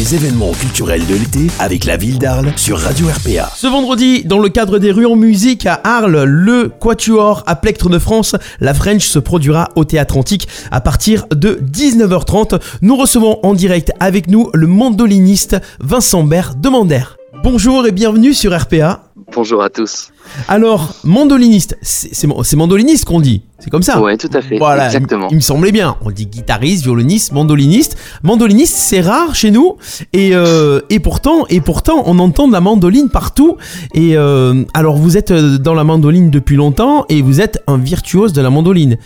événements culturels de l'été avec la ville d'Arles sur Radio RPA. Ce vendredi, dans le cadre des rues en musique à Arles, le Quatuor à Plectre de France, la French se produira au Théâtre Antique à partir de 19h30. Nous recevons en direct avec nous le mandoliniste Vincent Bert Demander. Bonjour et bienvenue sur RPA. Bonjour à tous. Alors, mandoliniste, c'est mandoliniste qu'on dit, c'est comme ça Ouais, tout à fait. Voilà, Exactement. Il, il me semblait bien. On dit guitariste, violoniste, mandoliniste. Mandoliniste, c'est rare chez nous. Et, euh, et pourtant, et pourtant, on entend de la mandoline partout. Et euh, alors, vous êtes euh, dans la mandoline depuis longtemps et vous êtes un virtuose de la mandoline.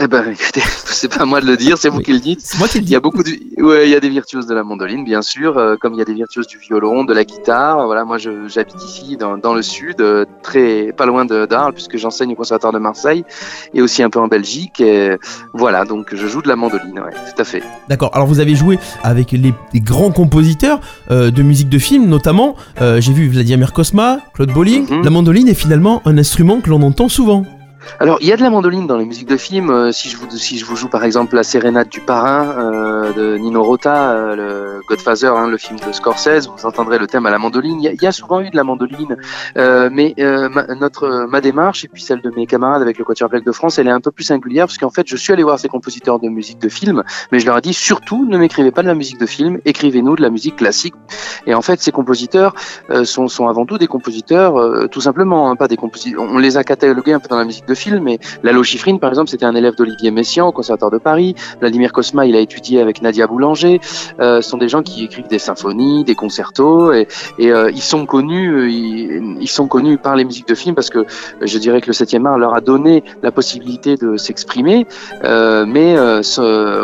Eh ben, écoutez, c'est pas moi de le dire, c'est vous Oui. qui le dites. C'est moi qui le Il dis. y a beaucoup de, ouais, il y a des virtuoses de la mandoline, bien sûr, euh, comme il y a des virtuoses du violon, de la guitare. Voilà, moi, je- j'habite ici, dans, dans le sud, euh, très, pas loin de d'Arles, puisque j'enseigne au conservatoire de Marseille, et aussi un peu en Belgique. Et voilà, donc je joue de la mandoline, ouais, tout à fait. D'accord. Alors, vous avez joué avec les, les grands compositeurs euh, de musique de film, notamment. J'ai vu Vladimir Kosma, Claude Bolling. Mhm. La mandoline est finalement un instrument que l'on entend souvent. Alors, il y a de la mandoline dans les musiques de films. Euh, si, je vous, si je vous joue par exemple la sérénade du parrain euh, de Nino Rota, euh, le Godfather, hein, le film de Scorsese, vous entendrez le thème à la mandoline. Il y y a souvent eu de la mandoline, euh, mais euh, ma, notre, ma démarche et puis celle de mes camarades avec le Quatuor Black de France, elle est un peu plus singulière parce qu'en fait, je suis allé voir ces compositeurs de musique de film, mais je leur ai dit surtout ne m'écrivez pas de la musique de film, écrivez-nous de la musique classique. Et en fait, ces compositeurs euh, sont, sont avant tout des compositeurs, euh, tout simplement, hein, pas des compositeurs. On les a catalogués un peu dans la musique de film, mais Lalo Schifrin, par exemple, c'était un élève d'Olivier Messiaen au Conservatoire de Paris. Vladimir Kosma, il a étudié avec Nadia Boulanger. Euh, ce sont des gens qui écrivent des symphonies, des concertos, et, euh, ils sont connus, euh, ils, sont connus par les musiques de film parce que je dirais que le 7e art leur a donné la possibilité de s'exprimer. Mais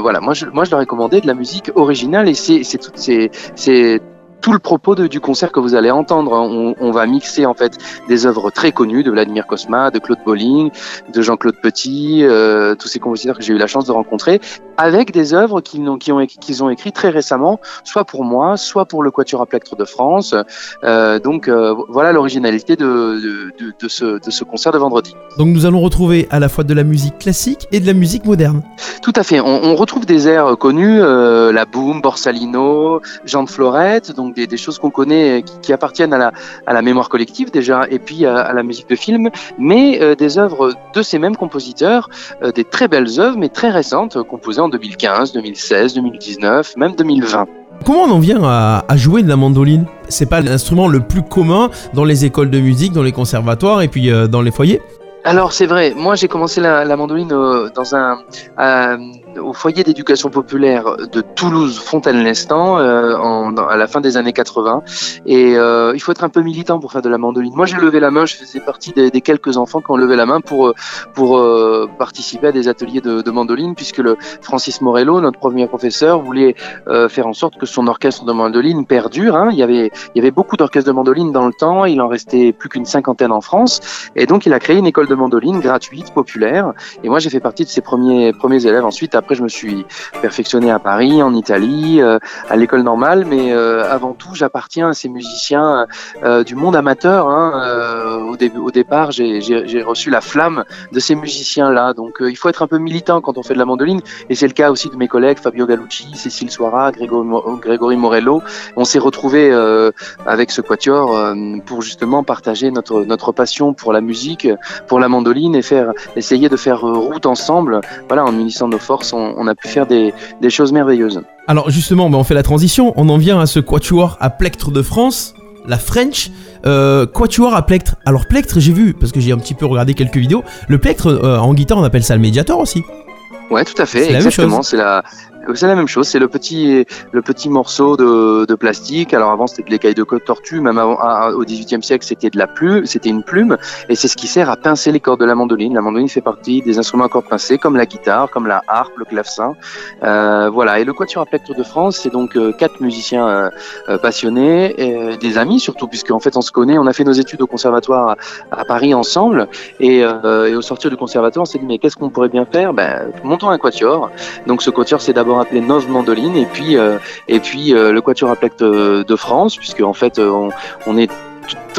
voilà, moi je, moi je leur ai commandé de la musique originale et c'est c'est tout, c'est c'est tout le propos de- du concert que vous allez entendre. On, on va mixer en fait des œuvres très connues de Vladimir Kosma, de Claude Bolling, de Jean-Claude Petit, euh, tous ces compositeurs que j'ai eu la chance de rencontrer, avec des œuvres qu'ils ont, qui ont, qu'ils ont écrites très récemment, soit pour moi, soit pour le Quatuor à Plectre de France. Euh, donc euh, voilà l'originalité de, de, de, de ce, de ce concert de vendredi. Donc, nous allons retrouver à la fois de la musique classique et de la musique moderne. Tout à fait. On, on retrouve des airs connus, la Boom, Borsalino, Jean de Florette, donc des, des choses qu'on connaît, euh, qui, qui appartiennent à la, à la mémoire collective déjà, et puis à, à la musique de film, mais euh, des œuvres de ces mêmes compositeurs, euh, des très belles œuvres, mais très récentes, euh, composées en 2015, 2016, 2019, même 2020. Comment on en vient à, à jouer de la mandoline? C'est pas l'instrument le plus commun dans les écoles de musique, dans les conservatoires et puis euh, dans les foyers? Alors c'est vrai, moi j'ai commencé la, la mandoline euh, dans un euh, au foyer d'éducation populaire de Toulouse Fontaine-Lestan euh, à la fin des années 80 et euh, il faut être un peu militant pour faire de la mandoline. Moi j'ai levé la main, je faisais partie des, des quelques enfants qui ont levé la main pour euh, pour participer à des ateliers de, de mandoline puisque le Francis Morello, notre premier professeur, voulait faire en sorte que son orchestre de mandoline perdure. hein. Il y avait il y avait beaucoup d'orchestres de mandoline dans le temps, il en restait plus qu'une cinquantaine en France et donc il a créé une école de mandoline gratuite, populaire. Et moi j'ai fait partie de ses premiers premiers élèves. Ensuite après je me suis perfectionné à Paris, en Italie, euh, à l'école normale. Mais euh, avant tout j'appartiens à ces musiciens euh, du monde amateur. Hein. Au au départ j'ai reçu la flamme de ces musiciens là. Donc il faut être un peu militant quand on fait de la mandoline. Et c'est le cas aussi de mes collègues Fabio Gallucci, Cécile Soira, Grégory, Mo- Grégory Morello. On s'est retrouvés avec ce quatuor pour justement partager notre notre passion pour la musique, pour la mandoline et faire essayer de faire route ensemble. Voilà, en unissant nos forces, on, on a pu faire des, des choses merveilleuses. Alors justement, ben, on fait la transition, on en vient à ce quatuor à Plectre de France, la French. Euh, quatuor à Plectre. Alors Plectre, j'ai vu, parce que j'ai un petit peu regardé quelques vidéos, le Plectre, euh, en guitare, on appelle ça le médiator aussi. Ouais, tout à fait, exactement. C'est la c'est la même chose, c'est le petit le petit morceau de, plastique. Alors avant c'était de l'écaille de tortue, même avant, au XVIIIe siècle c'était de la plume, c'était une plume, et c'est ce qui sert à pincer les cordes de la mandoline. La mandoline fait partie des instruments à cordes pincées, comme la guitare, comme la harpe, le clavecin. Euh, voilà. Et le Quatuor à Plectre de France, c'est donc euh, quatre musiciens euh, passionnés, des amis surtout, puisque en fait on se connaît. On a fait nos études au conservatoire à, Paris ensemble, et, et au sortir du conservatoire, on s'est dit mais qu'est-ce qu'on pourrait bien faire? Ben montons un quatuor. Donc ce quatuor c'est d'abord appelé Nove Mandoline, et puis euh, et puis euh, le Quatuor à Plectre de, France, puisque en fait euh, on, on est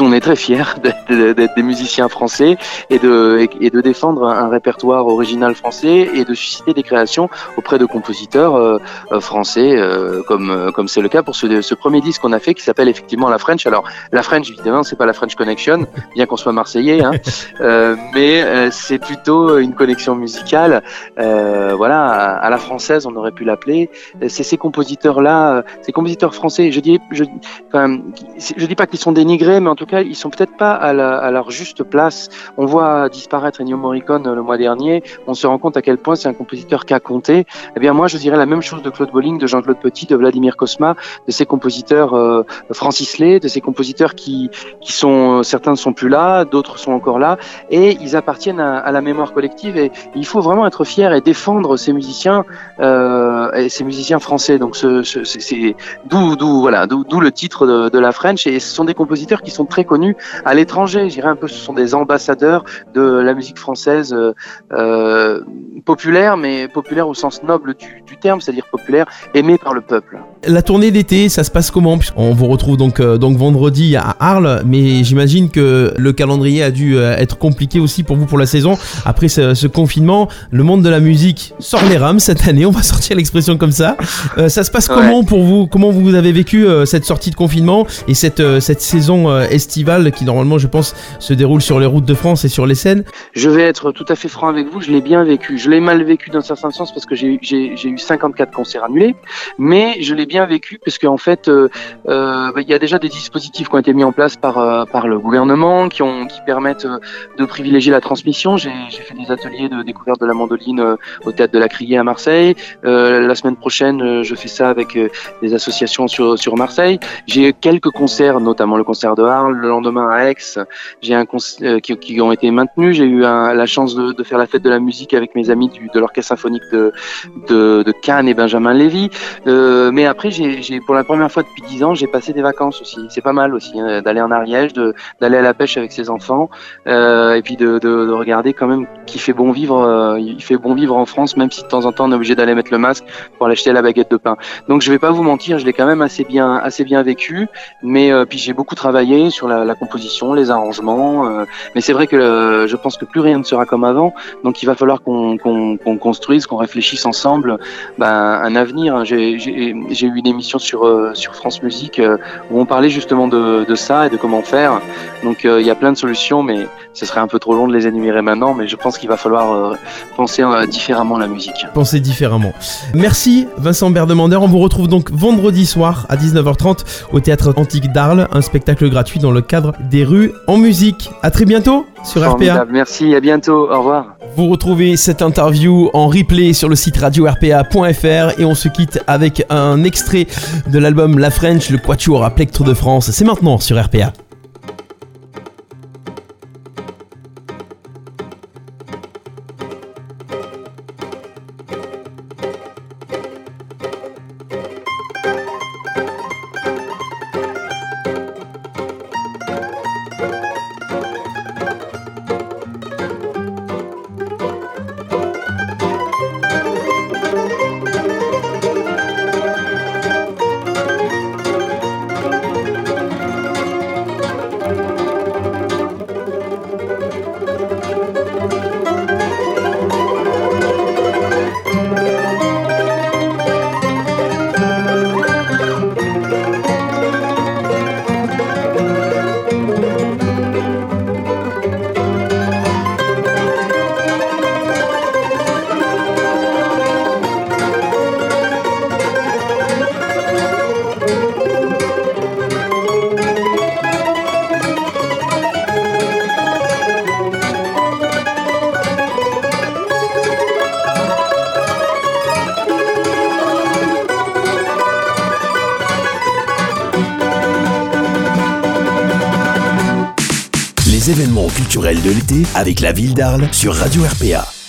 on est très fiers d'être des musiciens français et de, et de défendre un répertoire original français et de susciter des créations auprès de compositeurs euh, euh, français, euh, comme c'est le cas pour ce, premier disque qu'on a fait qui s'appelle effectivement la French. Alors la French, évidemment, c'est pas la French Connection, bien qu'on soit marseillais, hein, mais c'est plutôt une connexion musicale. voilà, à, la française, on aurait pu l'appeler. C'est ces compositeurs-là, ces compositeurs français. Je dis, je, je dis pas qu'ils sont dénigrés, mais en tout cas, ils sont peut-être pas à, la, à, leur juste place. On voit disparaître Ennio Morricone le mois dernier. On se rend compte à quel point c'est un compositeur qui a compté. Eh bien, moi, je dirais la même chose de Claude Bolling, de Jean-Claude Petit, de Vladimir Kosma, de ces compositeurs euh, Francis Lay, de ces compositeurs qui, qui sont, certains ne sont plus là, d'autres sont encore là, et ils appartiennent à, la mémoire collective. Et il faut vraiment être fier et défendre ces musiciens, euh, ces musiciens français. Donc, ce, ce, c'est d'où, voilà, le titre de la French. Et ce sont des compositeurs qui sont très connus à l'étranger. Je un peu, ce sont des ambassadeurs de la musique française euh, euh, populaire, mais populaire au sens noble du, du terme, c'est-à-dire populaire, aimé par le peuple. La tournée d'été, ça se passe comment On vous retrouve donc, euh, donc vendredi à Arles, mais j'imagine que le calendrier a dû euh, être compliqué aussi pour vous pour la saison. Après ce, ce, confinement, le monde de la musique sort les rames cette année, on va sortir l'expression comme ça. Euh, ça se passe comment pour vous Comment vous avez vécu cette sortie de confinement et cette, cette saison estivale qui normalement, je pense, se déroule sur les routes de France et sur les scènes Je vais être tout à fait franc avec vous, je l'ai bien vécu. Je l'ai mal vécu dans un certain sens parce que j'ai eu 54 concerts annulés, mais je l'ai vécu parce qu'en fait, euh, euh, il y a déjà des dispositifs qui ont été mis en place par, euh, par le gouvernement qui, ont, qui permettent euh, de privilégier la transmission. J'ai fait des ateliers de découverte de la mandoline euh, au théâtre de la Criée à Marseille. la semaine prochaine, je fais ça avec des associations sur, sur Marseille. J'ai quelques concerts, notamment le concert de Arles, le lendemain à Aix. J'ai un qui, qui, ont été maintenus. J'ai eu la chance de, faire la fête de la musique avec mes amis du, de l'orchestre symphonique de, de, Cannes et Benjamin Lévy. Euh, mais après, j'ai pour la première fois depuis dix ans, j'ai passé des vacances aussi. C'est pas mal aussi hein, d'aller en Ariège, d'aller à la pêche avec ses enfants, euh, et puis de, de, de, regarder quand même qu'il fait bon vivre. Euh, il fait bon vivre en France, même si de temps en temps on est obligé d'aller mettre le masque pour aller acheter la baguette de pain. Donc je vais pas vous mentir, je l'ai quand même assez bien, assez bien vécu. Mais euh, puis j'ai beaucoup travaillé sur la, composition, les arrangements. Mais c'est vrai que je pense que plus rien ne sera comme avant. Donc il va falloir qu'on qu qu'on construise, qu'on réfléchisse ensemble ben, un avenir. J'ai eu une émission sur, euh, sur France Musique euh, où on parlait justement de, de, ça et de comment faire. Donc euh, il y a plein de solutions, mais ce serait un peu trop long de les énumérer maintenant. Mais je pense qu'il va falloir penser différemment la musique. Penser différemment. Merci Vincent Berdemander. On vous retrouve donc vendredi soir à 19h30 au Théâtre Antique d'Arles, un spectacle gratuit dans le cadre des rues en musique. À très bientôt sur Formidable. RPA. Merci, à bientôt. Au revoir. Vous retrouvez cette interview en replay sur le site radio-rpa.fr et on se quitte avec un extrait de l'album La French, le Quatuor à plectre de France. C'est maintenant sur RPA. Événements culturels de l'été avec la ville d'Arles sur Radio RPA.